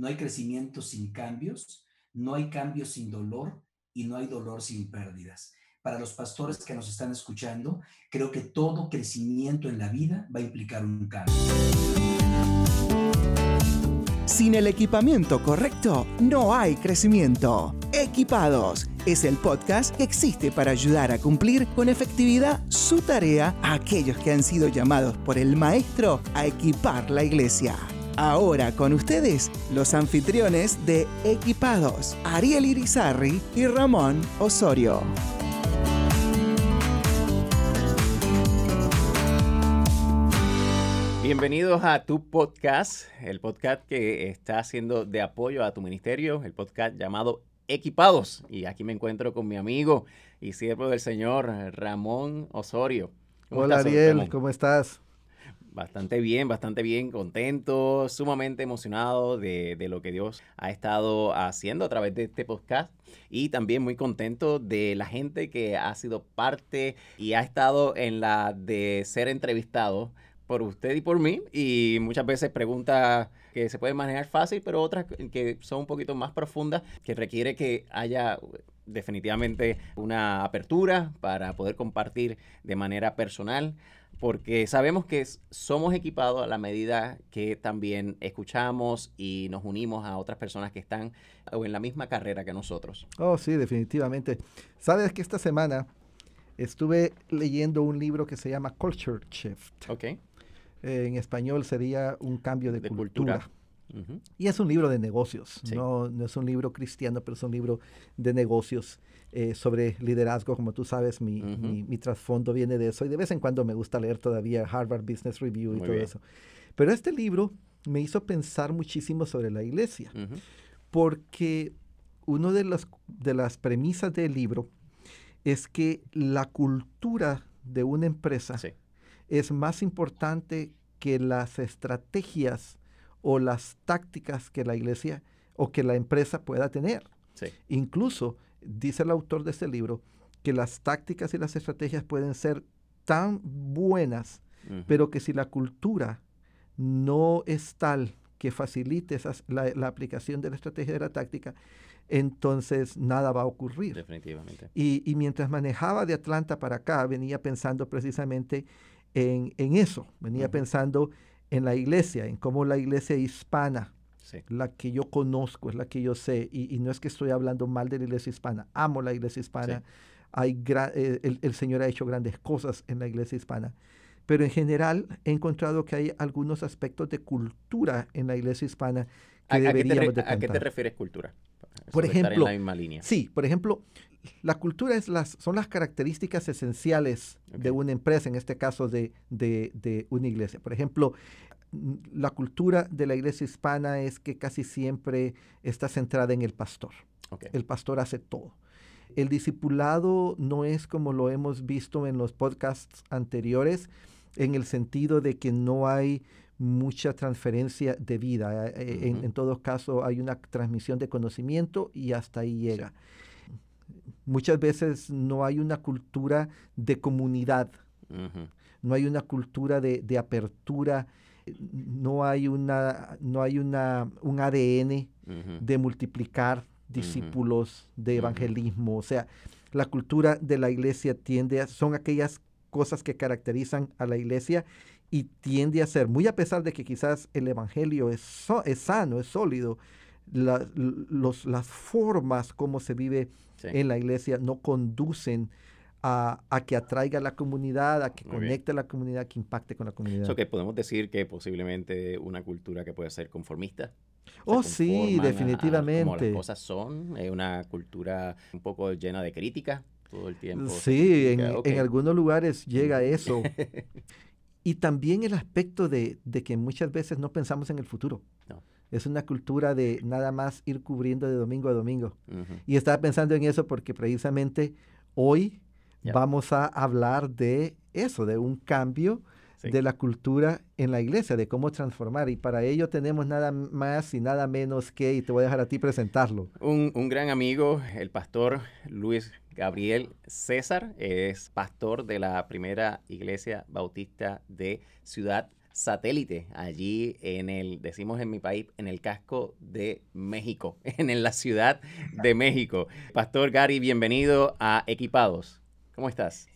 No hay crecimiento sin cambios, no hay cambios sin dolor y no hay dolor sin pérdidas. Para los pastores que nos están escuchando, creo que todo crecimiento en la vida va a implicar un cambio. Sin el equipamiento correcto, no hay crecimiento. Equipados es el podcast que existe para ayudar a cumplir con efectividad su tarea a aquellos que han sido llamados por el Maestro a equipar la iglesia. Ahora con ustedes, los anfitriones de Equipados, Ariel Irizarri y Ramón Osorio. Bienvenidos a tu podcast, el podcast que está haciendo de apoyo a tu ministerio, el podcast llamado Equipados. Y aquí me encuentro con mi amigo y siervo del Señor, Ramón Osorio. Hola Ariel, ¿cómo estás? Bastante bien, bastante bien, contento, sumamente emocionado de, lo que Dios ha estado haciendo a través de este podcast y también muy contento de la gente que ha sido parte y ha estado en la de ser entrevistado por usted y por mí. Y muchas veces preguntas que se pueden manejar fácil, pero otras que son un poquito más profundas, que requiere que haya definitivamente una apertura para poder compartir de manera personal, porque sabemos que somos equipados a la medida que también escuchamos y nos unimos a otras personas que están en la misma carrera que nosotros. Oh, sí, definitivamente. Sabes que esta semana estuve leyendo un libro que se llama Culture Shift. Ok eh, en español sería un cambio de, cultura. Y es un libro de negocios, no, no, es un libro cristiano, pero es un libro de negocios eh, sobre liderazgo. Como tú sabes, mi, mi, trasfondo viene de eso y de vez en cuando me gusta leer todavía Harvard Business Review y todo eso. Pero este libro me hizo pensar muchísimo sobre la iglesia, porque una de las, de las premisas del libro es que la cultura de una empresa es más importante que las estrategias o las tácticas que la iglesia o que la empresa pueda tener. Incluso dice el autor de este libro que las tácticas y las estrategias pueden ser tan buenas, pero que si la cultura no es tal que facilite la, aplicación de la estrategia y de la táctica, entonces nada va a ocurrir. Definitivamente. Y, y, mientras manejaba de Atlanta para acá, venía pensando precisamente en, eso, venía pensando en la iglesia, en cómo la iglesia hispana, la que yo conozco, es la que yo sé, y, no es que estoy hablando mal de la iglesia hispana, amo la iglesia hispana, Hay eh, el, Señor ha hecho grandes cosas en la iglesia hispana, pero en general he encontrado que hay algunos aspectos de cultura en la iglesia hispana que deberíamos ¿A qué te refieres cultura? Por ejemplo, en la misma línea. sí, por ejemplo, la cultura es las, son las características esenciales de una empresa, en este caso de, una iglesia. Por ejemplo, la cultura de la iglesia hispana es que casi siempre está centrada en el pastor. El pastor hace todo. El discipulado no es como lo hemos visto en los podcasts anteriores, en el sentido de que no hay mucha transferencia de vida. Eh, eh, en, todo caso, hay una transmisión de conocimiento y hasta ahí llega muchas veces no hay una cultura de comunidad, no hay una cultura de, apertura, no hay, una, no hay una, un ADN de multiplicar discípulos, de evangelismo. O sea, la cultura de la iglesia tiende a, son aquellas cosas que caracterizan a la iglesia y tiende a ser, muy a pesar de que quizás el evangelio es, es sano, es sólido, los, las formas como se vive en la iglesia no conducen a, que atraiga a la comunidad, a que conecte a la comunidad, que impacte con la comunidad. Eso que podemos decir que posiblemente una cultura que puede ser conformista. Oh, sí, definitivamente. como las cosas son, es una cultura un poco llena de crítica todo el tiempo. Sí, en, algunos lugares llega eso. y también el aspecto de, de, que muchas veces no pensamos en el futuro. No es una cultura de nada más ir cubriendo de domingo a domingo. Y estaba pensando en eso porque precisamente hoy vamos a hablar de eso, de un cambio de la cultura en la iglesia, de cómo transformar. Y para ello tenemos nada más y nada menos que, y te voy a dejar a ti presentarlo. Un, un gran amigo, el pastor Luis Gabriel César, es pastor de la primera iglesia bautista de Ciudad satélite allí en el, decimos en mi país, en el casco de México, en la ciudad de México. Pastor Gary, bienvenido a Equipados. ¿Cómo estás?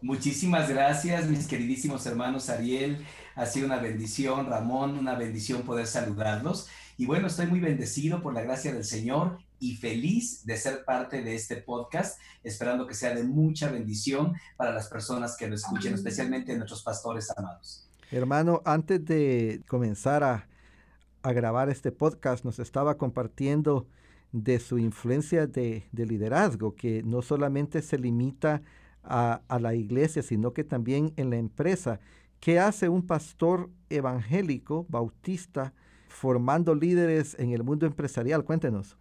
Muchísimas gracias, mis queridísimos hermanos Ariel. Ha sido una bendición, Ramón, una bendición poder saludarlos. Y bueno, estoy muy bendecido por la gracia del Señor y feliz de ser parte de este podcast, esperando que sea de mucha bendición para las personas que lo escuchen, especialmente nuestros pastores amados. Hermano, antes de comenzar a, grabar este podcast, nos estaba compartiendo de su influencia de, liderazgo, que no solamente se limita a, a, la iglesia, sino que también en la empresa. ¿Qué hace un pastor evangélico, bautista, formando líderes en el mundo empresarial? Cuéntenos.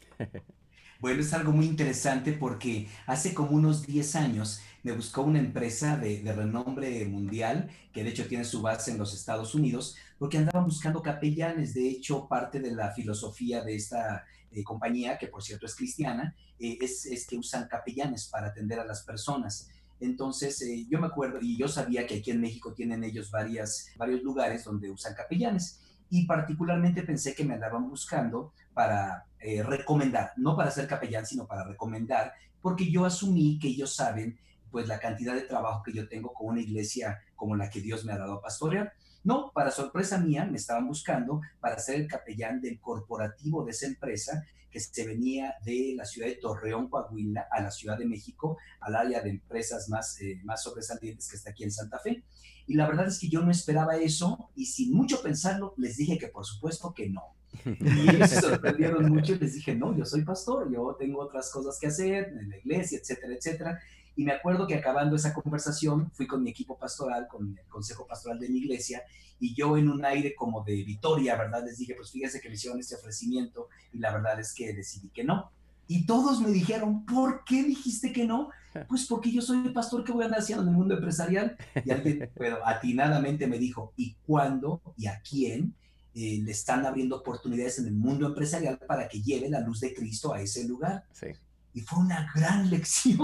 Bueno, es algo muy interesante porque hace como unos 10 años me buscó una empresa de, renombre mundial, que de hecho tiene su base en los Estados Unidos, porque andaban buscando capellanes. De hecho, parte de la filosofía de esta eh, compañía, que por cierto es cristiana, eh, es, es, que usan capellanes para atender a las personas. Entonces, eh, yo me acuerdo, y yo sabía que aquí en México tienen ellos varias, varios lugares donde usan capellanes y particularmente pensé que me andaban buscando para eh, recomendar, no para ser capellán, sino para recomendar, porque yo asumí que ellos saben pues la cantidad de trabajo que yo tengo con una iglesia como la que Dios me ha dado a pastorear. No, para sorpresa mía, me estaban buscando para ser el capellán del corporativo de esa empresa que se venía de la ciudad de Torreón, Coahuila, a la Ciudad de México, al área de empresas más, eh, más sobresalientes que está aquí en Santa Fe. Y la verdad es que yo no esperaba eso y sin mucho pensarlo les dije que por supuesto que no. Y ellos se sorprendieron mucho y les dije, no, yo soy pastor, yo tengo otras cosas que hacer en la iglesia, etcétera, etcétera. Y me acuerdo que acabando esa conversación, fui con mi equipo pastoral, con el consejo pastoral de mi iglesia, y yo en un aire como de victoria, ¿verdad? Les dije, pues fíjense que me hicieron este ofrecimiento, y la verdad es que decidí que no. Y todos me dijeron, ¿por qué dijiste que no? Pues porque yo soy el pastor que voy a andar haciendo en el mundo empresarial. Y alguien, pero atinadamente me dijo, ¿y cuándo y a quién eh, le están abriendo oportunidades en el mundo empresarial para que lleve la luz de Cristo a ese lugar? Sí. Y fue una gran lección.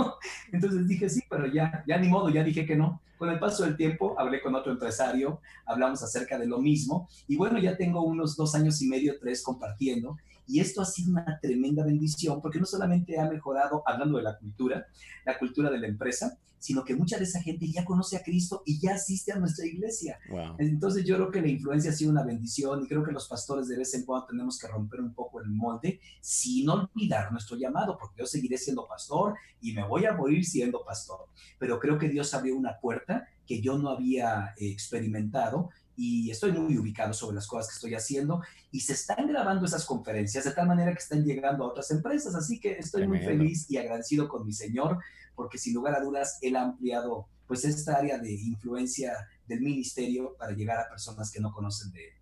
Entonces dije, sí, pero ya, ya ni modo, ya dije que no. Con el paso del tiempo hablé con otro empresario, hablamos acerca de lo mismo y bueno, ya tengo unos dos años y medio, tres compartiendo y esto ha sido una tremenda bendición porque no solamente ha mejorado, hablando de la cultura, la cultura de la empresa, sino que mucha de esa gente ya conoce a Cristo y ya asiste a nuestra iglesia. Entonces yo creo que la influencia ha sido una bendición y creo que los pastores de vez en cuando tenemos que romper un poco el molde sin olvidar nuestro llamado, porque yo seguiré siendo pastor y me voy a morir siendo pastor. Pero creo que Dios abrió una puerta que yo no había eh, experimentado y estoy muy ubicado sobre las cosas que estoy haciendo y se están grabando esas conferencias de tal manera que están llegando a otras empresas, así que estoy muy feliz y agradecido con mi Señor porque sin lugar a dudas Él ha ampliado pues esta área de influencia del ministerio para llegar a personas que no conocen de Él.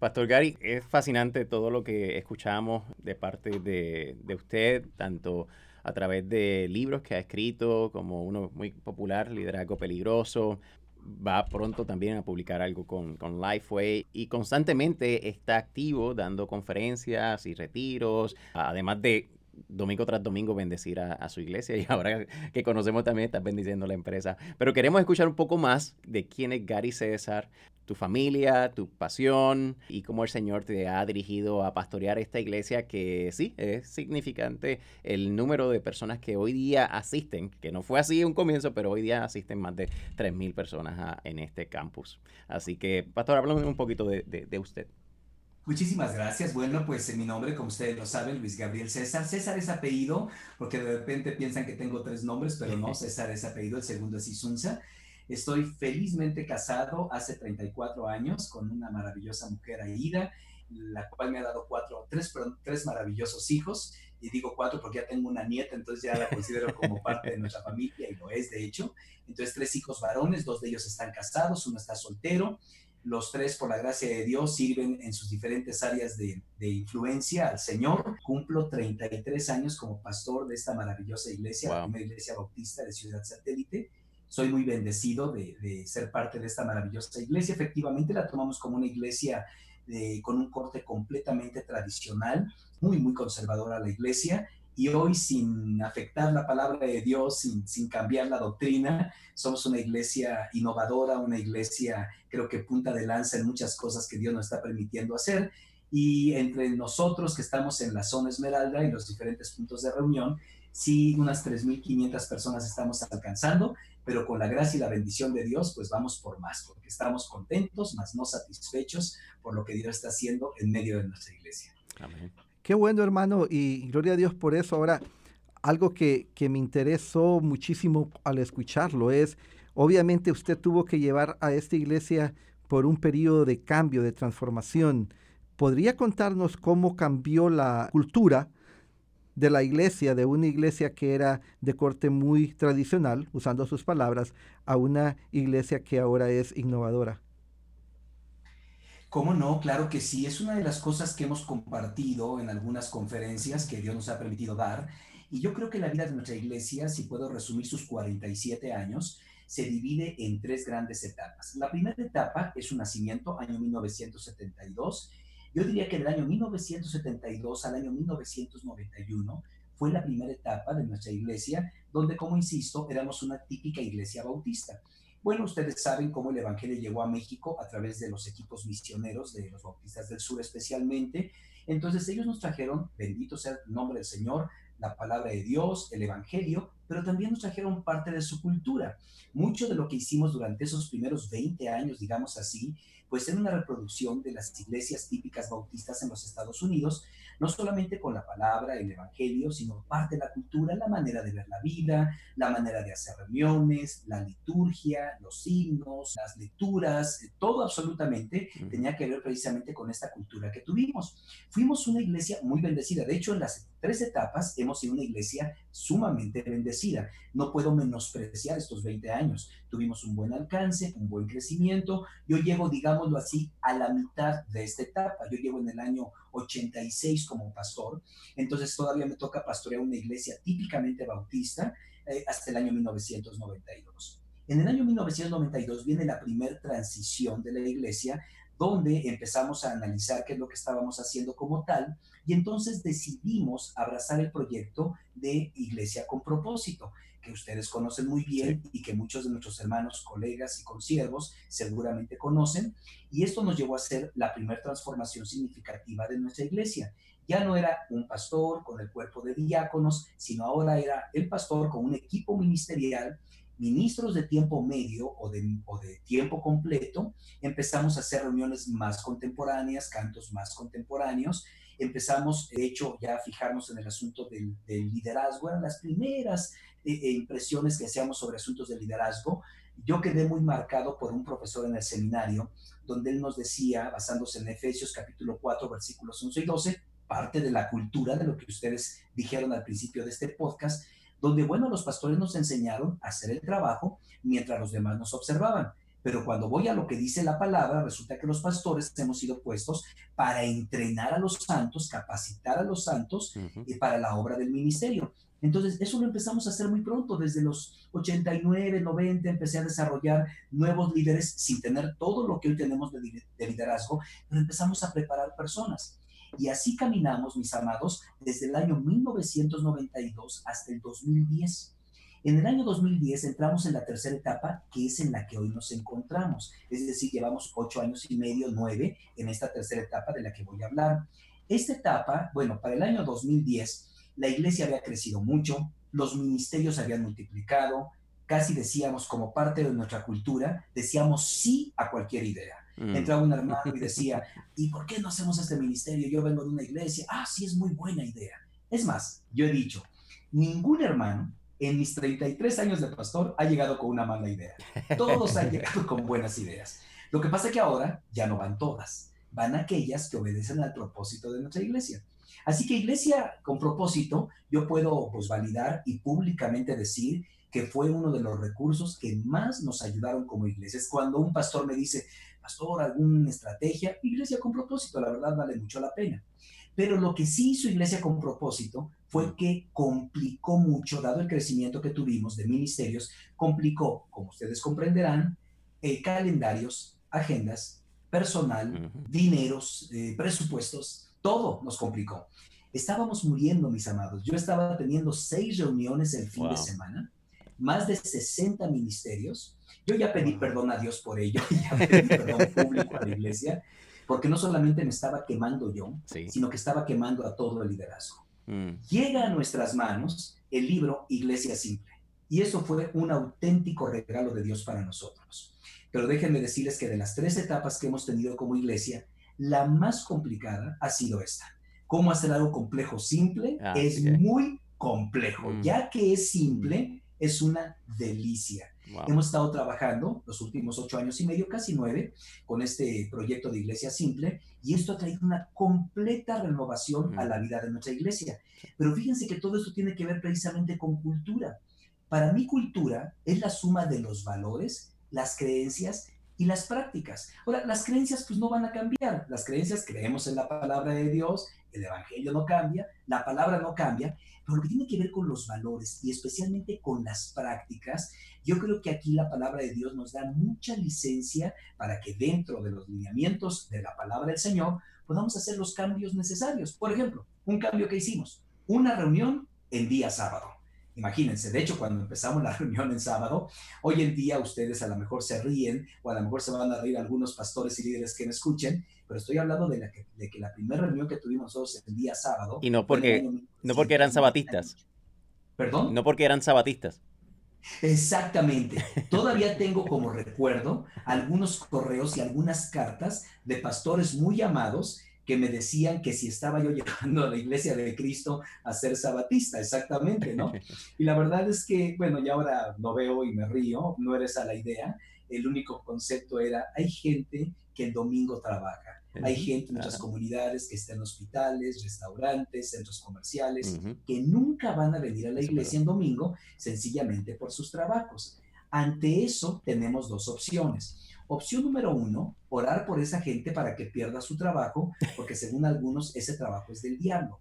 Pastor Gary, es fascinante todo lo que escuchamos de parte de, de usted, tanto a través de libros que ha escrito, como uno muy popular, Liderazgo Peligroso, va pronto también a publicar algo con, con Lifeway y constantemente está activo dando conferencias y retiros, además de domingo tras domingo bendecir a, su iglesia y ahora que conocemos también está bendiciendo la empresa. Pero queremos escuchar un poco más de quién es Gary César, tu familia, tu pasión y cómo el Señor te ha dirigido a pastorear esta iglesia que sí, es significante el número de personas que hoy día asisten, que no fue así un comienzo, pero hoy día asisten más de 3.000 personas en este campus. Así que, pastor, háblame un poquito de, usted. Muchísimas gracias. Bueno, pues mi nombre, como ustedes lo saben, Luis Gabriel César. César es apellido, porque de repente piensan que tengo tres nombres, pero no, César es apellido, el segundo es Isunza. Estoy felizmente casado hace 34 años con una maravillosa mujer Aida, la cual me ha dado cuatro, tres, perdón, tres maravillosos hijos. Y digo cuatro porque ya tengo una nieta, entonces ya la considero como parte de nuestra familia y lo es, de hecho. Entonces, tres hijos varones, dos de ellos están casados, uno está soltero. Los tres, por la gracia de Dios, sirven en sus diferentes áreas de, de, influencia al Señor. Cumplo 33 años como pastor de esta maravillosa iglesia, la primera iglesia bautista de Ciudad Satélite soy muy bendecido de, ser parte de esta maravillosa iglesia. Efectivamente, la tomamos como una iglesia eh, con un corte completamente tradicional, muy, muy conservadora la iglesia. Y hoy sin afectar la palabra de Dios, sin, cambiar la doctrina, somos una iglesia innovadora, una iglesia creo que punta de lanza en muchas cosas que Dios nos está permitiendo hacer. Y entre nosotros que estamos en la zona Esmeralda y los diferentes puntos de reunión, sí, unas 3.500 personas estamos alcanzando, pero con la gracia y la bendición de Dios, pues vamos por más, porque estamos contentos, más no satisfechos por lo que Dios está haciendo en medio de nuestra iglesia. Amén. Qué bueno, hermano, y gloria a Dios por eso. Ahora, algo que, me interesó muchísimo al escucharlo es, obviamente usted tuvo que llevar a esta iglesia por un periodo de cambio, de transformación. ¿Podría contarnos cómo cambió la cultura de la iglesia, de una iglesia que era de corte muy tradicional, usando sus palabras, a una iglesia que ahora es innovadora? ¿Cómo no? Claro que sí. Es una de las cosas que hemos compartido en algunas conferencias que Dios nos ha permitido dar. Y yo creo que la vida de nuestra iglesia, si puedo resumir sus 47 años, se divide en tres grandes etapas. La primera etapa es su nacimiento, año 1972. Yo diría que del año 1972 al año 1991 fue la primera etapa de nuestra iglesia, donde, como insisto, éramos una típica iglesia bautista. Bueno, ustedes saben cómo el Evangelio llegó a México a través de los equipos misioneros de los bautistas del sur especialmente. Entonces ellos nos trajeron, bendito sea el nombre del Señor, la palabra de Dios, el Evangelio, pero también nos trajeron parte de su cultura. Mucho de lo que hicimos durante esos primeros 20 años, digamos así, pues era una reproducción de las iglesias típicas bautistas en los Estados Unidos, no solamente con la palabra, el evangelio, sino parte de la cultura, la manera de ver la vida, la manera de hacer reuniones, la liturgia, los himnos, las lecturas, eh, todo absolutamente tenía que ver precisamente con esta cultura que tuvimos. Fuimos una iglesia muy bendecida, de hecho en las tres etapas hemos sido una iglesia sumamente bendecida. No puedo menospreciar estos 20 años. Tuvimos un buen alcance, un buen crecimiento. Yo llego, digámoslo así, a la mitad de esta etapa. Yo llego en el año 86 como pastor, entonces todavía me toca pastorear una iglesia típicamente bautista eh, hasta el año 1992. En el año 1992 viene la primera transición de la iglesia donde empezamos a analizar qué es lo que estábamos haciendo como tal y entonces decidimos abrazar el proyecto de Iglesia con propósito, que ustedes conocen muy bien y que muchos de nuestros hermanos, colegas y consiervos seguramente conocen. Y esto nos llevó a ser la primera transformación significativa de nuestra iglesia. Ya no era un pastor con el cuerpo de diáconos, sino ahora era el pastor con un equipo ministerial ministros de tiempo medio o de, de, tiempo completo, empezamos a hacer reuniones más contemporáneas, cantos más contemporáneos, empezamos, de hecho, ya a fijarnos en el asunto del, liderazgo, eran las primeras eh, eh, impresiones que hacíamos sobre asuntos de liderazgo. Yo quedé muy marcado por un profesor en el seminario, donde él nos decía, basándose en Efesios capítulo 4, versículos 11 y 12, parte de la cultura de lo que ustedes dijeron al principio de este podcast, donde, bueno, los pastores nos enseñaron a hacer el trabajo mientras los demás nos observaban. Pero cuando voy a lo que dice la palabra, resulta que los pastores hemos sido puestos para entrenar a los santos, capacitar a los santos y para la obra del ministerio. Entonces, eso lo empezamos a hacer muy pronto, desde los 89, 90, empecé a desarrollar nuevos líderes sin tener todo lo que hoy tenemos de, de liderazgo, pero empezamos a preparar personas. Y así caminamos, mis amados, desde el año 1992 hasta el 2010. En el año 2010 entramos en la tercera etapa, que es en la que hoy nos encontramos. Es decir, llevamos ocho años y medio, nueve, en esta tercera etapa de la que voy a hablar. Esta etapa, bueno, para el año 2010, la iglesia había crecido mucho, los ministerios habían multiplicado, casi decíamos como parte de nuestra cultura, decíamos sí a cualquier idea. Mm. Entraba un hermano y decía, ¿y por qué no hacemos este ministerio? Yo vengo de una iglesia. Ah, sí, es muy buena idea. Es más, yo he dicho, ningún hermano en mis 33 años de pastor ha llegado con una mala idea. Todos han llegado con buenas ideas. Lo que pasa es que ahora ya no van todas, van aquellas que obedecen al propósito de nuestra iglesia. Así que iglesia con propósito, yo puedo pues validar y públicamente decir que fue uno de los recursos que más nos ayudaron como iglesias. Cuando un pastor me dice, pastor, alguna estrategia, iglesia con propósito, la verdad vale mucho la pena. Pero lo que sí hizo iglesia con propósito fue mm. que complicó mucho, dado el crecimiento que tuvimos de ministerios, complicó, como ustedes comprenderán, eh, calendarios, agendas, personal, dineros, eh, presupuestos, todo nos complicó. Estábamos muriendo, mis amados. Yo estaba teniendo seis reuniones el fin de semana, más de 60 ministerios. Yo ya pedí perdón a Dios por ello, ya pedí perdón público a la iglesia, porque no solamente me estaba quemando yo, sino que estaba quemando a todo el liderazgo. Mm. Llega a nuestras manos el libro Iglesia Simple, y eso fue un auténtico regalo de Dios para nosotros. Pero déjenme decirles que de las tres etapas que hemos tenido como iglesia, la más complicada ha sido esta cómo hacer algo complejo simple ah, es muy complejo. Mm. Ya que es simple, es una delicia. Hemos estado trabajando los últimos ocho años y medio, casi nueve, con este proyecto de Iglesia Simple, y esto ha traído una completa renovación a la vida de nuestra iglesia. Pero fíjense que todo esto tiene que ver precisamente con cultura. Para mí cultura es la suma de los valores, las creencias y las prácticas. Ahora, las creencias pues no van a cambiar. Las creencias creemos en la palabra de Dios, el Evangelio no cambia, la palabra no cambia, pero lo que tiene que ver con los valores y especialmente con las prácticas, yo creo que aquí la palabra de Dios nos da mucha licencia para que dentro de los lineamientos de la palabra del Señor podamos hacer los cambios necesarios. Por ejemplo, un cambio que hicimos, una reunión el día sábado. Imagínense, de hecho, cuando empezamos la reunión en sábado, hoy en día ustedes a lo mejor se ríen o a lo mejor se van a reír algunos pastores y líderes que me escuchen, pero estoy hablando de, la que, de que la primera reunión que tuvimos nosotros el día sábado. Y no porque, no porque eran sabatistas. ¿Perdón? No porque eran sabatistas. Exactamente. Todavía tengo como recuerdo algunos correos y algunas cartas de pastores muy amados que me decían que si estaba yo llegando a la iglesia de Cristo a ser sabatista, exactamente, ¿no? Y la verdad es que, bueno, ya ahora lo veo y me río, no eres a la idea, el único concepto era, hay gente que el domingo trabaja, hay gente en nuestras comunidades que está en hospitales, restaurantes, centros comerciales, que nunca van a venir a la iglesia en domingo sencillamente por sus trabajos. Ante eso tenemos dos opciones. Opción número uno, orar por esa gente para que pierda su trabajo, porque según algunos ese trabajo es del diablo.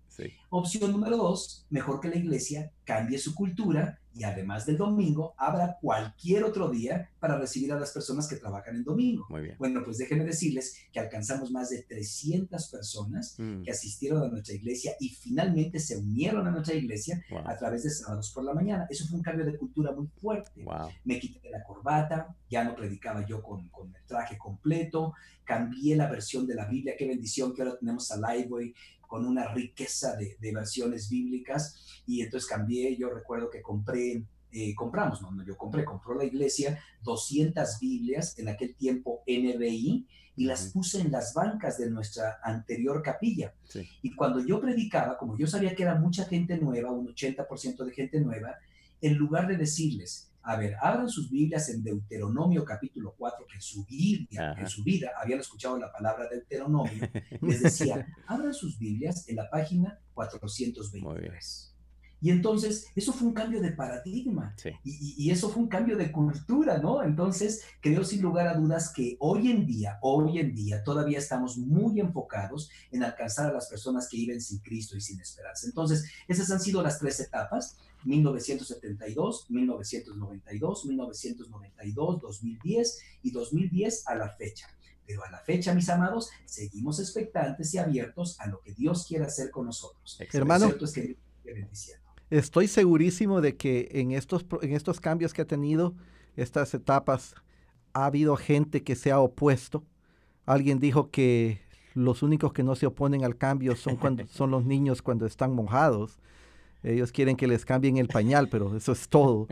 Opción número dos, mejor que la iglesia cambie su cultura y además del domingo, habrá cualquier otro día para recibir a las personas que trabajan en domingo. Muy bien. Bueno, pues déjenme decirles que alcanzamos más de 300 personas mm. que asistieron a nuestra iglesia y finalmente se unieron a nuestra iglesia a través de sábados por la mañana. Eso fue un cambio de cultura muy fuerte. Me quité la corbata, ya no predicaba yo con, con el traje completo, cambié la versión de la Biblia, qué bendición que ahora tenemos a Liveway con una riqueza de, versiones bíblicas. Y entonces cambié, yo recuerdo que compré, eh, compramos, no, yo compré, compró la iglesia 200 Biblias en aquel tiempo NBI y las puse en las bancas de nuestra anterior capilla. Y cuando yo predicaba, como yo sabía que era mucha gente nueva, un 80% de gente nueva, en lugar de decirles, a ver, abran sus Biblias en Deuteronomio capítulo 4, que en su Biblia, en su vida habían escuchado la palabra Deuteronomio, les decía, abran sus Biblias en la página 423. Y entonces, eso fue un cambio de paradigma y, eso fue un cambio de cultura, ¿no? Entonces, creo sin lugar a dudas que hoy en día, hoy en día, todavía estamos muy enfocados en alcanzar a las personas que viven sin Cristo y sin esperanza. Entonces, esas han sido las tres etapas. 1972, 1992, 1992, 2010 y 2010 a la fecha. Pero a la fecha, mis amados, seguimos expectantes y abiertos a lo que Dios quiere hacer con nosotros. Hermano, estoy segurísimo de que en estos, en estos cambios que ha tenido, estas etapas, ha habido gente que se ha opuesto. Alguien dijo que los únicos que no se oponen al cambio son, cuando, son los niños cuando están mojados. Ellos quieren que les cambien el pañal, pero eso es todo.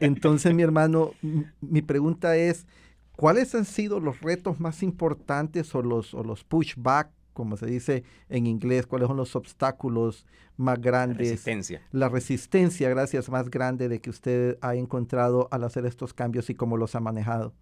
Entonces, mi hermano, mi pregunta es, ¿cuáles han sido los retos más importantes o los, o los pushback, como se dice en inglés? ¿Cuáles son los obstáculos más grandes? La resistencia. La resistencia, gracias, más grande de que usted ha encontrado al hacer estos cambios y cómo los ha manejado.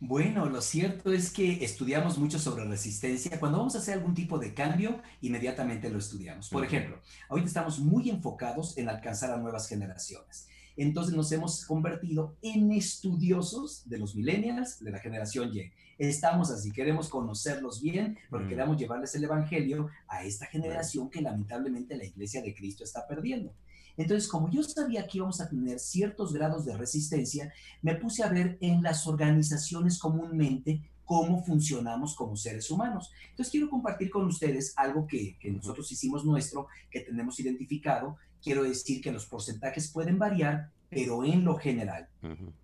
Bueno, lo cierto es que estudiamos mucho sobre resistencia. Cuando vamos a hacer algún tipo de cambio, inmediatamente lo estudiamos. Por ejemplo, ahorita estamos muy enfocados en alcanzar a nuevas generaciones. Entonces nos hemos convertido en estudiosos de los millennials, de la generación Y. Estamos así, queremos conocerlos bien porque queremos llevarles el Evangelio a esta generación que lamentablemente la Iglesia de Cristo está perdiendo. Entonces, como yo sabía que íbamos a tener ciertos grados de resistencia, me puse a ver en las organizaciones comúnmente cómo funcionamos como seres humanos. Entonces quiero compartir con ustedes algo que, nosotros hicimos nuestro, que tenemos identificado. Quiero decir que los porcentajes pueden variar, pero en lo general,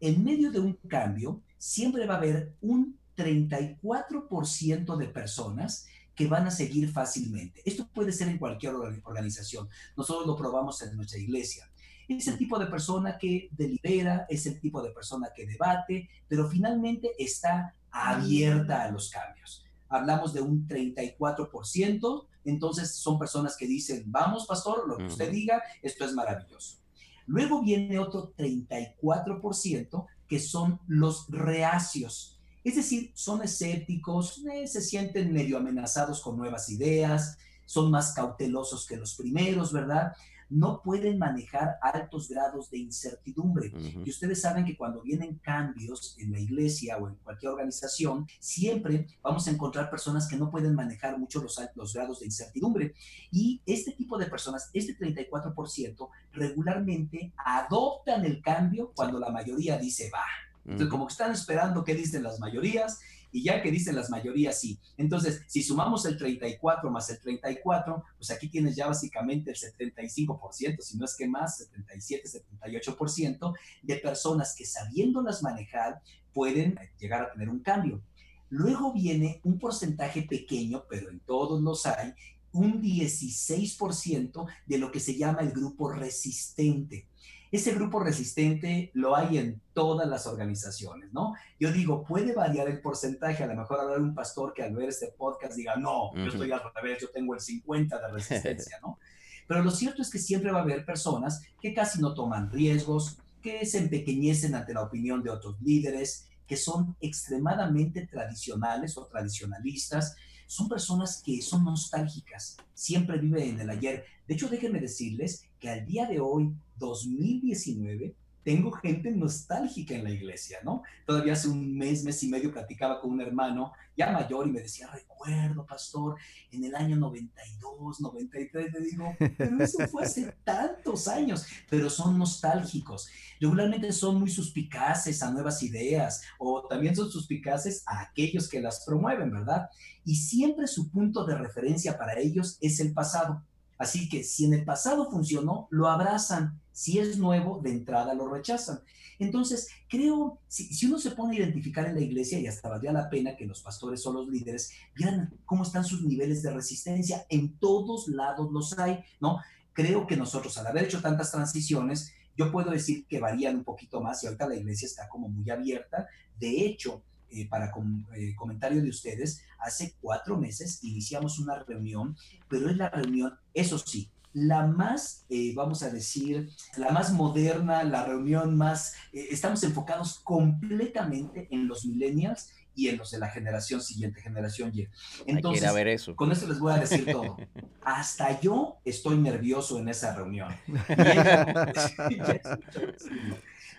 en medio de un cambio, siempre va a haber un 34% de personas que van a seguir fácilmente. Esto puede ser en cualquier organización. Nosotros lo probamos en nuestra iglesia. Es el tipo de persona que delibera, es el tipo de persona que debate, pero finalmente está abierta a los cambios. Hablamos de un 34%, entonces son personas que dicen, vamos, pastor, lo que usted diga, esto es maravilloso. Luego viene otro 34% que son los reacios. Es decir, son escépticos, eh, se sienten medio amenazados con nuevas ideas, son más cautelosos que los primeros, ¿verdad? no pueden manejar altos grados de incertidumbre. Y ustedes saben que cuando vienen cambios en la iglesia o en cualquier organización, siempre vamos a encontrar personas que no pueden manejar mucho los altos grados de incertidumbre. Y este tipo de personas, este 34%, regularmente adoptan el cambio cuando la mayoría dice va. Entonces, como que están esperando qué dicen las mayorías y ya que dicen las mayorías sí. Entonces, si sumamos el 34 más el 34, pues aquí tienes ya básicamente el 75%, si no es que más, 77, 78% de personas que sabiéndolas manejar pueden llegar a tener un cambio. Luego viene un porcentaje pequeño, pero en todos los hay, un 16% de lo que se llama el grupo resistente. Ese grupo resistente lo hay en todas las organizaciones, ¿no? Yo digo, puede variar el porcentaje, a lo mejor habrá un pastor que al ver este podcast diga, no, yo estoy al revés, yo tengo el 50 de resistencia, ¿no? Pero lo cierto es que siempre va a haber personas que casi no toman riesgos, que se empequeñecen ante la opinión de otros líderes, que son extremadamente tradicionales o tradicionalistas, son personas que son nostálgicas, siempre viven en el ayer. De hecho, déjenme decirles que al día de hoy, 2019, tengo gente nostálgica en la iglesia, ¿no? Todavía hace un mes, mes y medio platicaba con un hermano ya mayor y me decía, recuerdo, pastor, en el año 92, 93, le digo, pero eso fue hace tantos años, pero son nostálgicos. Regularmente son muy suspicaces a nuevas ideas o también son suspicaces a aquellos que las promueven, ¿verdad? Y siempre su punto de referencia para ellos es el pasado. Así que si en el pasado funcionó, lo abrazan. Si es nuevo, de entrada lo rechazan. Entonces, creo, si, uno se pone a identificar en la iglesia, y hasta valdría la pena que los pastores o los líderes vieran cómo están sus niveles de resistencia. En todos lados los hay, ¿no? Creo que nosotros, al haber hecho tantas transiciones, yo puedo decir que varían un poquito más y ahorita la iglesia está como muy abierta. De hecho, eh, para eh, comentario de ustedes, hace cuatro meses iniciamos una reunión, pero es la reunión, eso sí, la más, eh, vamos a decir, la más moderna, la reunión más, estamos enfocados completamente en los millennials y en los de la generación siguiente, generación Y. Entonces, ver eso. con eso les voy a decir todo. Hasta yo estoy nervioso en esa reunión.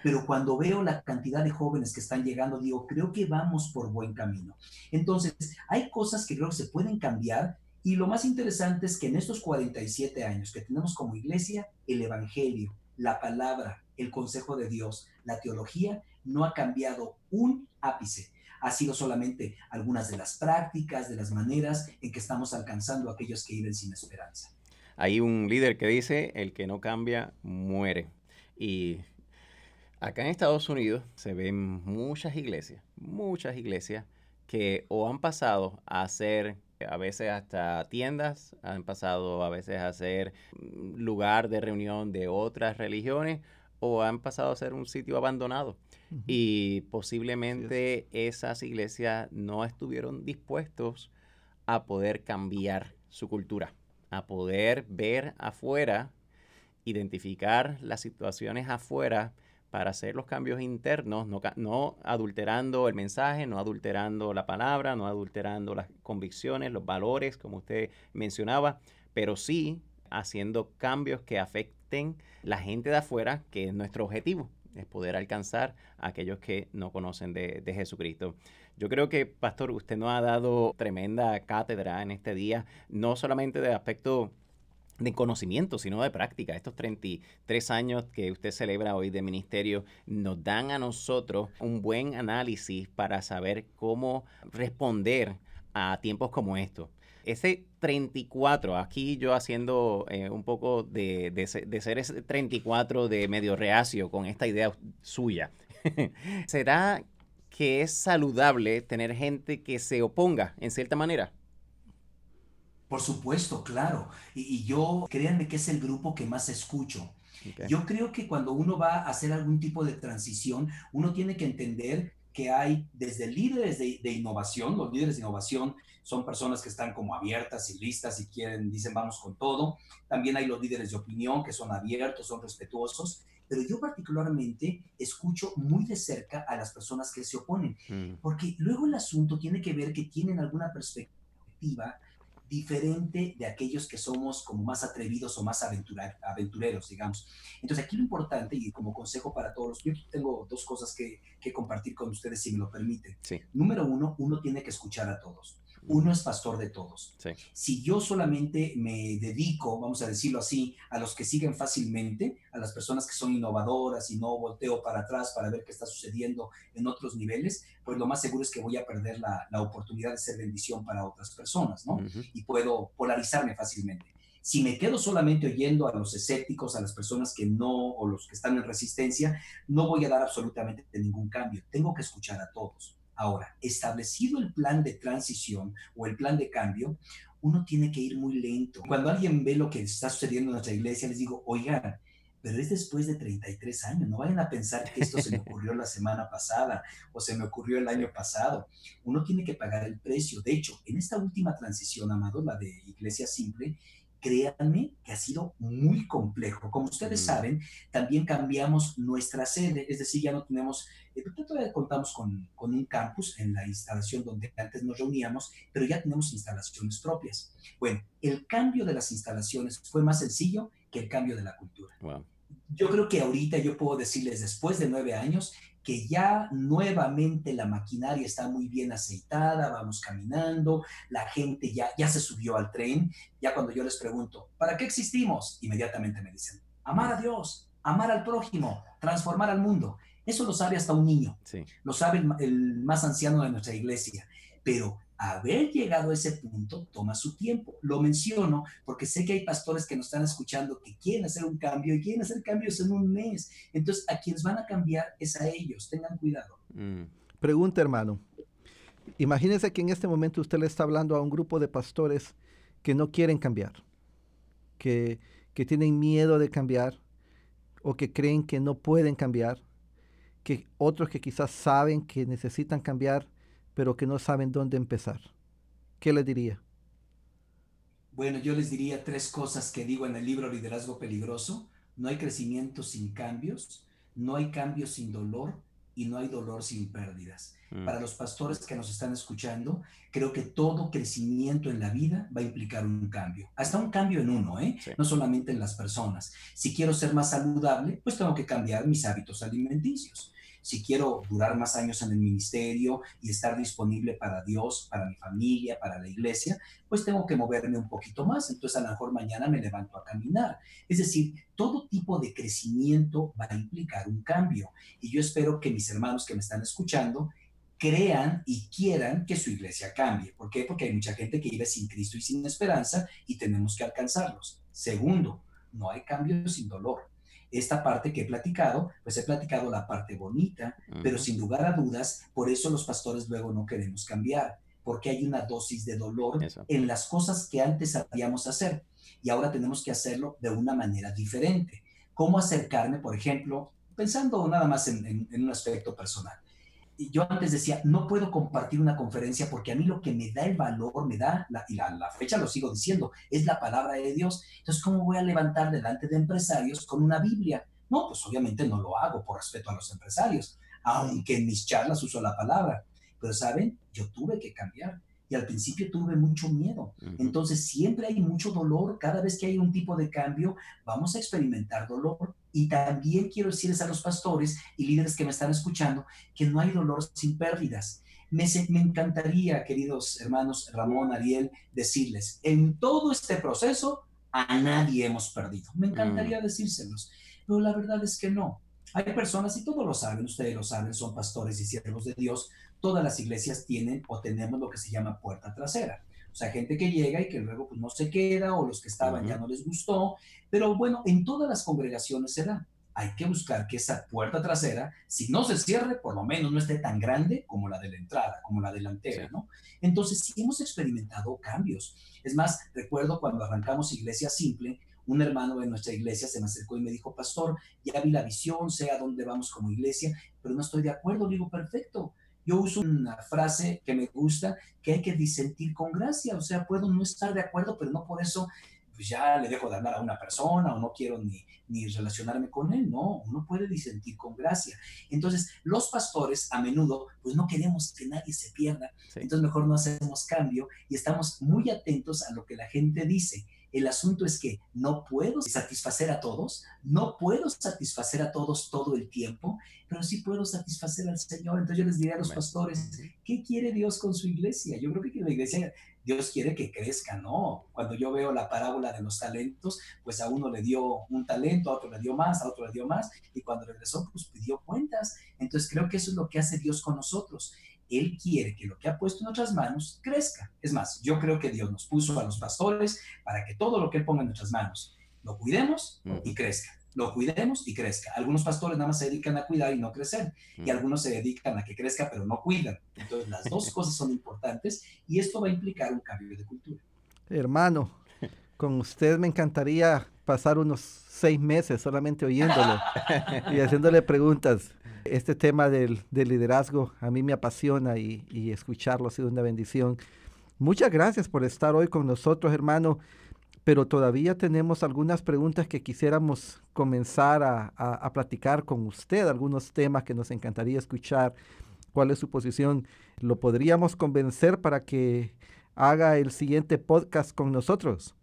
pero cuando veo la cantidad de jóvenes que están llegando, digo, creo que vamos por buen camino. Entonces, hay cosas que creo que se pueden cambiar y lo más interesante es que en estos 47 años que tenemos como iglesia, el Evangelio, la palabra, el consejo de Dios, la teología, no ha cambiado un ápice. Ha sido solamente algunas de las prácticas, de las maneras en que estamos alcanzando a aquellos que viven sin esperanza. Hay un líder que dice, el que no cambia, muere. Y Acá en Estados Unidos se ven muchas iglesias, muchas iglesias que o han pasado a ser a veces hasta tiendas, han pasado a veces a ser mm, lugar de reunión de otras religiones o han pasado a ser un sitio abandonado. Y posiblemente esas iglesias no estuvieron dispuestos a poder cambiar su cultura, a poder ver afuera, identificar las situaciones afuera para hacer los cambios internos, no, adulterando el mensaje, no adulterando la palabra, no adulterando las convicciones, los valores, como usted mencionaba, pero sí haciendo cambios que afecten la gente de afuera, que es nuestro objetivo, es poder alcanzar a aquellos que no conocen de, de Jesucristo. Yo creo que, Pastor, usted nos ha dado tremenda cátedra en este día, no solamente de aspecto de conocimiento, sino de práctica. Estos 33 años que usted celebra hoy de ministerio nos dan a nosotros un buen análisis para saber cómo responder a tiempos como estos. Ese 34, aquí yo haciendo eh, un poco de, de, ser ese 34 de medio reacio con esta idea suya, ¿será que es saludable tener gente que se oponga en cierta manera? Por supuesto, claro. Y, yo, créanme que es el grupo que más escucho. Yo creo que cuando uno va a hacer algún tipo de transición, uno tiene que entender que hay desde líderes de, innovación, los líderes de innovación son personas que están como abiertas y listas y quieren, dicen vamos con todo. También hay los líderes de opinión que son abiertos, son respetuosos, pero yo particularmente escucho muy de cerca a las personas que se oponen, mm. porque luego el asunto tiene que ver que tienen alguna perspectiva diferente de aquellos que somos como más atrevidos o más aventureros, digamos. Entonces aquí lo importante y como consejo para todos, yo tengo dos cosas que, que compartir con ustedes si me lo permiten. Número uno, uno tiene que escuchar a todos uno es pastor de todos. Si yo solamente me dedico, vamos a decirlo así, a los que siguen fácilmente, a las personas que son innovadoras y no volteo para atrás para ver qué está sucediendo en otros niveles, pues lo más seguro es que voy a perder la, oportunidad de ser bendición para otras personas, ¿no? Y puedo polarizarme fácilmente. Si me quedo solamente oyendo a los escépticos, a las personas que no, o los que están en resistencia, no voy a dar absolutamente ningún cambio. Tengo que escuchar a todos. Ahora, establecido el plan de transición o el plan de cambio, uno tiene que ir muy lento. Cuando alguien ve lo que está sucediendo en nuestra iglesia, les digo, oigan, pero es después de 33 años, no vayan a pensar que esto se me ocurrió la semana pasada o se me ocurrió el año pasado. Uno tiene que pagar el precio. De hecho, en esta última transición, Amado, la de Iglesia Simple, créanme que ha sido muy complejo. Como ustedes mm. saben, también cambiamos nuestra sede, es decir, ya no tenemos, eh, todavía contamos con, con, un campus en la instalación donde antes nos reuníamos, pero ya tenemos instalaciones propias. Bueno, el cambio de las instalaciones fue más sencillo que el cambio de la cultura. Yo creo que ahorita yo puedo decirles, después de nueve años, que ya nuevamente la maquinaria está muy bien aceitada, vamos caminando, la gente ya, ya se subió al tren, ya cuando yo les pregunto, ¿para qué existimos? Inmediatamente me dicen, amar a Dios, amar al prójimo, transformar al mundo. Eso lo sabe hasta un niño, lo sabe el, el más anciano de nuestra iglesia, pero haber llegado a ese punto toma su tiempo. Lo menciono porque sé que hay pastores que nos están escuchando que quieren hacer un cambio y quieren hacer cambios en un mes. Entonces, a quienes van a cambiar es a ellos. Tengan cuidado. Mm. Pregunta, hermano. Imagínese que en este momento usted le está hablando a un grupo de pastores que no quieren cambiar, que, que tienen miedo de cambiar o que creen que no pueden cambiar, que otros que quizás saben que necesitan cambiar pero que no saben dónde empezar. ¿Qué les diría? Bueno, yo les diría tres cosas que digo en el libro Liderazgo Peligroso. No hay crecimiento sin cambios, no hay cambios sin dolor y no hay dolor sin pérdidas. Mm. Para los pastores que nos están escuchando, creo que todo crecimiento en la vida va a implicar un cambio, hasta un cambio en uno, ¿eh? no solamente en las personas. Si quiero ser más saludable, pues tengo que cambiar mis hábitos alimenticios si quiero durar más años en el ministerio y estar disponible para Dios, para mi familia, para la iglesia, pues tengo que moverme un poquito más. Entonces a lo mejor mañana me levanto a caminar. Es decir, todo tipo de crecimiento va a implicar un cambio. Y yo espero que mis hermanos que me están escuchando crean y quieran que su iglesia cambie. ¿Por qué? Porque hay mucha gente que vive sin Cristo y sin esperanza y tenemos que alcanzarlos. Segundo, no hay cambio sin dolor esta parte que he platicado, pues he platicado la parte bonita, pero sin lugar a dudas, por eso los pastores luego no queremos cambiar, porque hay una dosis de dolor en las cosas que antes sabíamos hacer y ahora tenemos que hacerlo de una manera diferente. ¿Cómo acercarme, por ejemplo, pensando nada más en un aspecto personal? Yo antes decía, no puedo compartir una conferencia porque a mí lo que me da el valor, me da, la, y la, la, fecha lo sigo diciendo, es la palabra de Dios. Entonces, ¿cómo voy a levantar delante de empresarios con una Biblia? No, pues obviamente no lo hago por respeto a los empresarios, aunque en mis charlas uso la palabra. Pero, ¿saben? Yo tuve que cambiar y al principio tuve mucho miedo. Entonces siempre hay mucho dolor. Cada vez que hay un tipo de cambio, vamos a experimentar dolor. Y también quiero decirles a los pastores y líderes que me están escuchando que no hay dolor sin pérdidas. Me, me encantaría, queridos hermanos Ramón, Ariel, decirles, en todo este proceso a nadie hemos perdido. Me encantaría Mm. decírselos, pero la verdad es que no. Hay personas, y todos lo saben, ustedes lo saben, son pastores y siervos de Dios, todas las iglesias tienen o tenemos lo que se llama puerta trasera. O sea, gente que llega y que luego pues, no se queda, o los que estaban ya Ujú. no les gustó, pero bueno, en todas las congregaciones se da. Hay que buscar que esa puerta trasera, si no se cierre, por lo menos no esté tan grande como la de la entrada, como la delantera, Sí. ¿no? Entonces, sí hemos experimentado cambios. Es más, recuerdo cuando arrancamos Iglesia Simple, un hermano de nuestra iglesia se me acercó y me dijo, pastor, ya vi la visión, sé a dónde vamos como iglesia, pero no estoy de acuerdo. Le digo, perfecto. Yo uso una frase que me gusta, que hay que disentir con gracia. O sea, puedo no estar de acuerdo, pero no por eso pues ya le dejo de hablar a una persona o no quiero ni, ni relacionarme con él. No, uno puede disentir con gracia. Entonces, los pastores a menudo, pues no queremos que nadie se pierda. Sí. Entonces, mejor no hacemos cambio y estamos muy atentos a lo que la gente dice. El asunto es que no puedo satisfacer a todos, no puedo satisfacer a todos todo el tiempo, pero sí puedo satisfacer al Señor. Entonces yo les diré a los Amén. pastores, ¿qué quiere Dios con su iglesia? Yo creo que la iglesia, Dios quiere que crezca, ¿no? Cuando yo veo la parábola de los talentos, pues a uno le dio un talento, a otro le dio más, a otro le dio más, y cuando regresó, pues pidió cuentas. Entonces creo que eso es lo que hace Dios con nosotros. Él quiere que lo que ha puesto en nuestras manos crezca. Es más, yo creo que Dios nos puso a los pastores para que todo lo que Él ponga en nuestras manos lo cuidemos y crezca. Lo cuidemos y crezca. Algunos pastores nada más se dedican a cuidar y no crecer. Y algunos se dedican a que crezca pero no cuidan. Entonces las dos cosas son importantes y esto va a implicar un cambio de cultura. Hermano, con usted me encantaría pasar unos seis meses solamente oyéndolo y haciéndole preguntas. Este tema del, del liderazgo a mí me apasiona y, y escucharlo ha sido una bendición. Muchas gracias por estar hoy con nosotros, hermano, pero todavía tenemos algunas preguntas que quisiéramos comenzar a, a- a platicar con usted, algunos temas que nos encantaría escuchar. ¿Cuál es su posición? ¿Lo podríamos convencer para que haga el siguiente podcast con nosotros?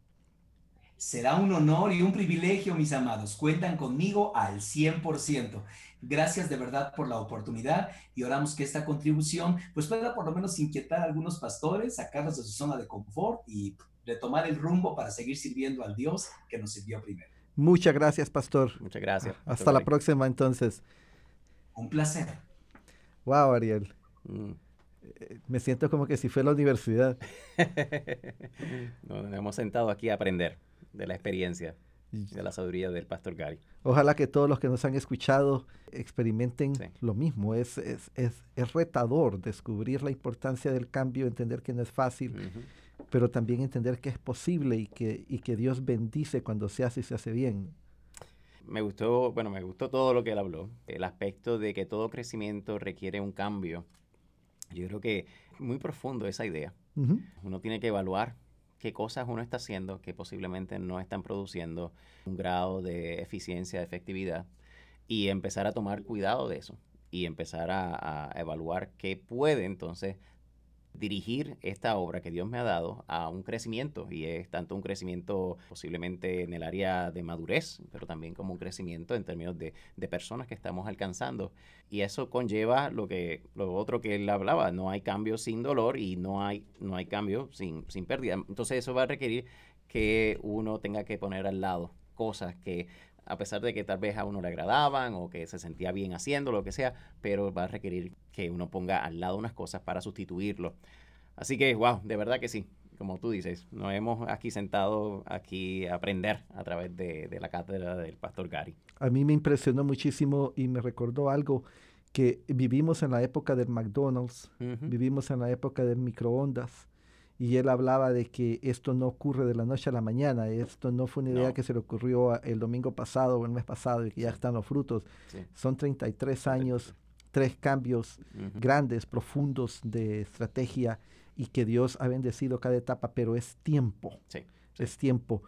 Será un honor y un privilegio, mis amados. Cuentan conmigo al 100%. Gracias de verdad por la oportunidad y oramos que esta contribución pues pueda por lo menos inquietar a algunos pastores, sacarlos de su zona de confort y retomar el rumbo para seguir sirviendo al Dios que nos sirvió primero. Muchas gracias, pastor. Muchas gracias. Hasta Pastor la próxima entonces. Un placer. Wow, Ariel. Mm. Me siento como que si fue a la universidad. Nos hemos sentado aquí a aprender de la experiencia, de la sabiduría del pastor Gary. Ojalá que todos los que nos han escuchado experimenten Sí. lo mismo. Es, es, es, es retador descubrir la importancia del cambio, entender que no es fácil, pero también entender que es posible y que, y que Dios bendice cuando se hace y se hace bien. Me gustó, bueno, me gustó todo lo que él habló. El aspecto de que todo crecimiento requiere un cambio. Yo creo que es muy profundo esa idea. Ujú. Uno tiene que evaluar qué cosas uno está haciendo que posiblemente no están produciendo un grado de eficiencia, de efectividad, y empezar a tomar cuidado de eso y empezar a, a evaluar qué puede entonces dirigir esta obra que Dios me ha dado a un crecimiento y es tanto un crecimiento posiblemente en el área de madurez, pero también como un crecimiento en términos de, de personas que estamos alcanzando. Y eso conlleva lo que lo otro que él hablaba, no hay cambio sin dolor y no hay no hay cambio sin sin pérdida. Entonces eso va a requerir que uno tenga que poner al lado cosas que a pesar de que tal vez a uno le agradaban o que se sentía bien haciendo lo que sea, pero va a requerir que uno ponga al lado unas cosas para sustituirlo. Así que, wow, de verdad que sí. Como tú dices, nos hemos aquí sentado aquí a aprender a través de, de la cátedra del pastor Gary. A mí me impresionó muchísimo y me recordó algo que vivimos en la época del McDonald's, vivimos en la época del microondas. Y él hablaba de que esto no ocurre de la noche a la mañana, esto no fue una idea No. que se le ocurrió el domingo pasado o el mes pasado y que ya están los frutos. Sí. Son 33 años, tres cambios grandes, profundos de estrategia y que Dios ha bendecido cada etapa, pero es tiempo, Sí, sí. es tiempo.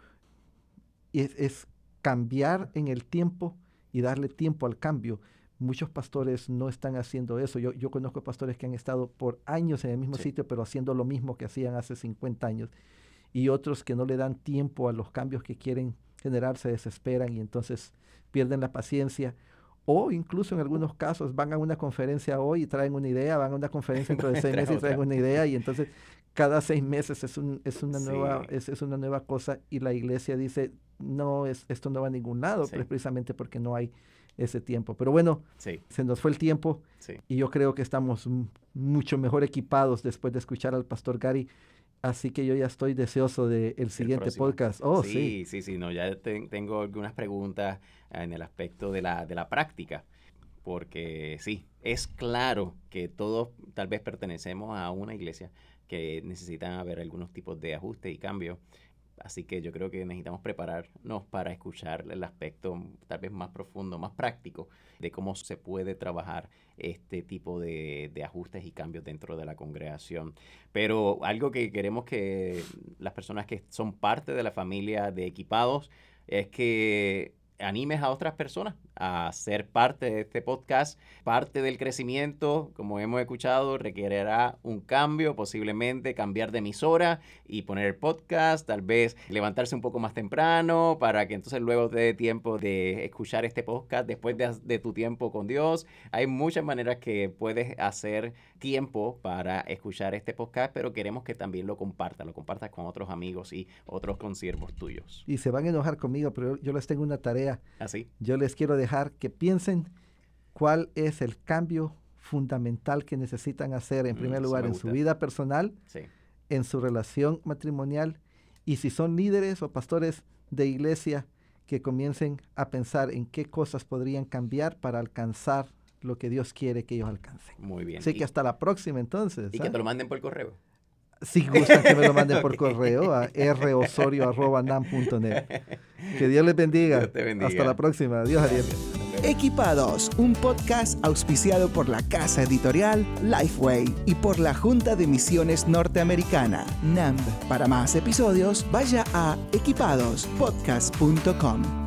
Es cambiar en el tiempo y darle tiempo al cambio. Muchos pastores no están haciendo eso. Yo, yo conozco pastores que han estado por años en el mismo Sí. sitio, pero haciendo lo mismo que hacían hace 50 años. Y otros que no le dan tiempo a los cambios que quieren generar, se desesperan y entonces pierden la paciencia. O incluso en algunos casos van a una conferencia hoy y traen una idea, van a una conferencia dentro de seis meses y traen una idea y entonces cada seis meses es, un, es, una, nueva, es, es, una nueva cosa y la iglesia dice, no, es, esto no va a ningún lado, precisamente porque no hay ese tiempo. Pero bueno, se nos fue el tiempo y yo creo que estamos mucho mejor equipados después de escuchar al pastor Gary. Así que yo ya estoy deseoso del el siguiente podcast. Oh, sí, sí, sí, sí, no, ya tengo algunas preguntas en el aspecto de la, de la práctica porque sí, es claro que todos tal vez pertenecemos a una iglesia que necesitan haber algunos tipos de ajustes y cambios. Así que yo creo que necesitamos prepararnos para escuchar el aspecto tal vez más profundo, más práctico de cómo se puede trabajar este tipo de, de, ajustes y cambios dentro de la congregación. Pero algo que queremos que las personas que son parte de la familia de equipados es que animes a otras personas a ser parte de este podcast. Parte del crecimiento, como hemos escuchado, requerirá un cambio, posiblemente cambiar de emisora y poner el podcast, tal vez levantarse un poco más temprano para que entonces luego te dé tiempo de escuchar este podcast después de, tu tiempo con Dios. Hay muchas maneras que puedes hacer tiempo para escuchar este podcast, pero queremos que también lo compartas, lo compartas con otros amigos y otros consiervos tuyos. Y se van a enojar conmigo, pero yo les tengo una tarea. ¿Así? ¿Ah, yo les quiero dejar que piensen cuál es el cambio fundamental que necesitan hacer en mm, primer lugar en su vida personal, en su relación matrimonial y si son líderes o pastores de iglesia que comiencen a pensar en qué cosas podrían cambiar para alcanzar lo que Dios quiere que ellos alcancen. Muy bien. Así que hasta la próxima entonces. Y que ¿ah? te lo manden por correo. Si gustan que me lo manden por correo a rosorio.nam.net. Que Dios les bendiga. Dios te bendiga. Hasta la próxima. Adiós, Ariel. Equipados, un podcast auspiciado por la casa editorial Lifeway y por la Junta de Misiones Norteamericana, NAMB. Para más episodios, vaya a equipadospodcast.com.